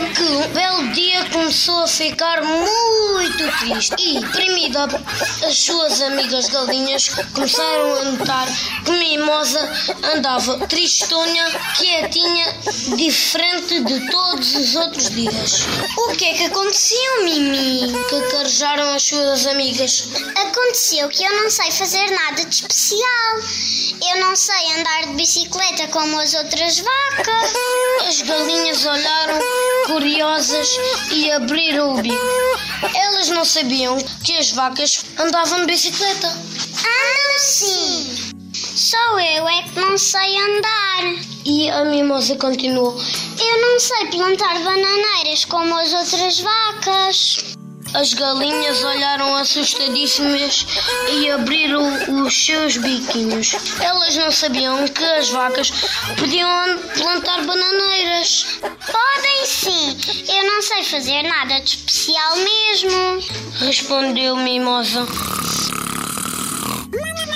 Uma vaca que começou a ficar muito triste e, deprimida, as suas amigas galinhas começaram a notar que Mimosa andava tristonha, quietinha, diferente de todos os outros dias. O que é que aconteceu, Mimi? Que carejaram as suas amigas. Aconteceu que eu não sei fazer nada de especial. Eu não sei andar de bicicleta como as outras vacas. As galinhas olharam curiosas e abriram o bico. Elas não sabiam que as vacas andavam de bicicleta. Ah, sim! Só eu é que não sei andar. E a mimosa continuou. Eu não sei plantar bananeiras como as outras vacas. As galinhas olharam assustadíssimas e abriram os seus biquinhos. Elas não sabiam que as vacas podiam plantar bananeiras. Podem sim, eu não sei fazer nada de especial mesmo. Respondeu Mimosa.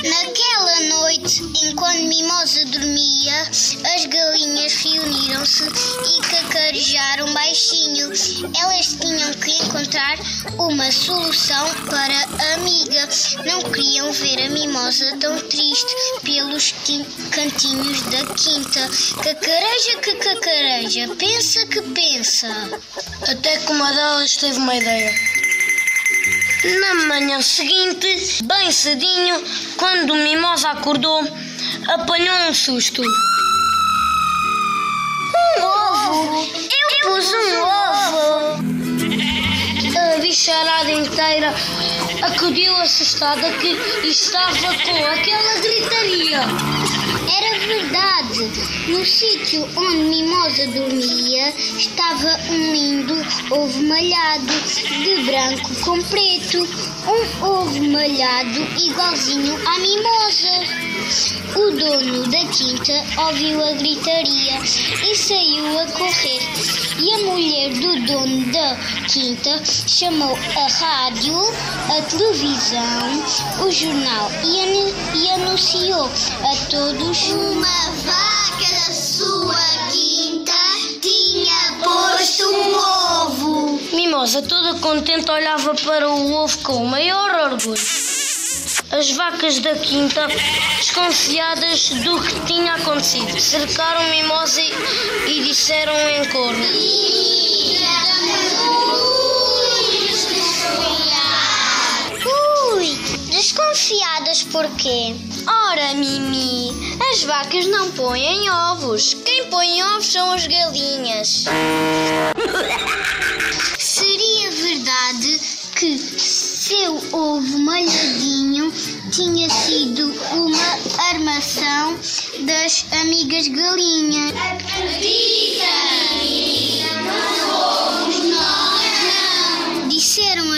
Naquela enquanto Mimosa dormia, as galinhas reuniram-se e cacarejaram baixinho. Elas tinham que encontrar uma solução para a amiga. Não queriam ver a Mimosa tão triste pelos cantinhos da quinta. Cacareja que cacareja, pensa que pensa. Até que uma delas teve uma ideia. Na manhã seguinte, bem cedinho, quando Mimosa acordou, apanhou um susto. Um ovo! Eu, pus um ovo! A bicharada inteira acudiu assustada que estava com aquela gritaria. Era verdade. No sítio onde Mimosa dormia estava um lindo ovo malhado de branco com preto. Um ovo malhado igualzinho à Mimosa. O dono da quinta ouviu a gritaria e saiu a correr. E a mulher do dono da quinta chamou a rádio, a televisão, o jornal e, anu- e anunciou a todos uma vaca da sua quinta tinha posto um ovo. Mimosa, toda contente, olhava para o ovo com o maior orgulho. As vacas da quinta, desconfiadas do que tinha acontecido, cercaram Mimosa e, disseram em coro: Ui, desconfiadas por quê? Ora, Mimi, as vacas não põem ovos. Quem põe ovos são as galinhas. Seria verdade que seu ovo das amigas galinhas.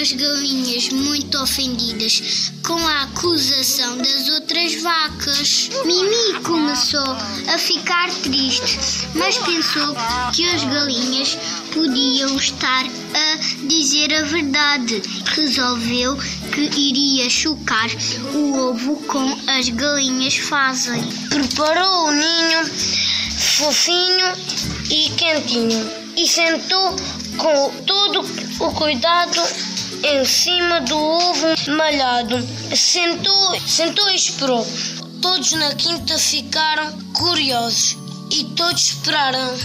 As galinhas muito ofendidas com a acusação das outras vacas. Mimi começou a ficar triste, mas pensou que as galinhas podiam estar a dizer a verdade. Resolveu que iria chocar o ovo como as galinhas fazem. preparou o ninho fofinho e quentinho e sentou com todo o cuidado em cima do ovo malhado. Sentou, sentou e esperou. Todos na quinta ficaram curiosos e todos esperaram.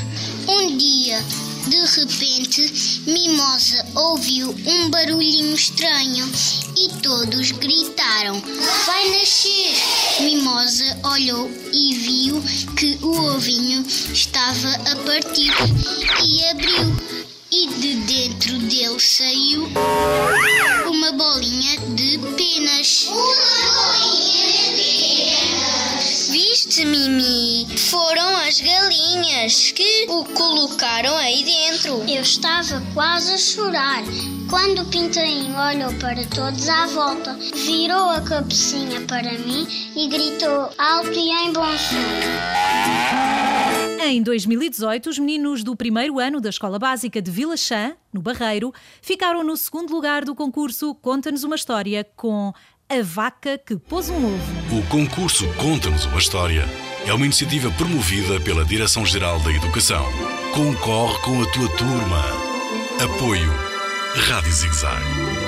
Um dia, de repente, Mimosa ouviu um barulhinho estranho e todos gritaram: Vai nascer! Mimosa olhou e viu que o ovinho estava a partir e abriu. E de dentro dele saiu uma bolinha de penas. Uma bolinha de penas. Viste, Mimi? Foram as galinhas que o colocaram aí dentro. Eu estava quase a chorar quando o pintainho olhou para todos à volta, virou a cabecinha para mim e gritou alto e em bom som. Em 2018, os meninos do primeiro ano da Escola Básica de Vila Chã, no Barreiro, ficaram no segundo lugar do concurso Conta-nos uma História com A Vaca que Pôs um Ovo. O concurso Conta-nos uma História é uma iniciativa promovida pela Direção-Geral da Educação. Concorre com a tua turma. Apoio Rádio Zigzag.